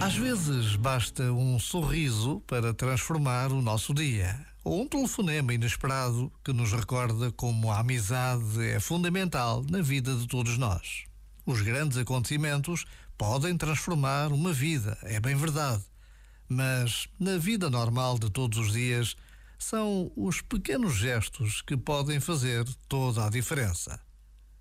Às vezes basta um sorriso para transformar o nosso dia, ou um telefonema inesperado que nos recorda como a amizade é fundamental na vida de todos nós. Os grandes acontecimentos podem transformar uma vida, é bem verdade. Mas na vida normal de todos os dias, são os pequenos gestos que podem fazer toda a diferença.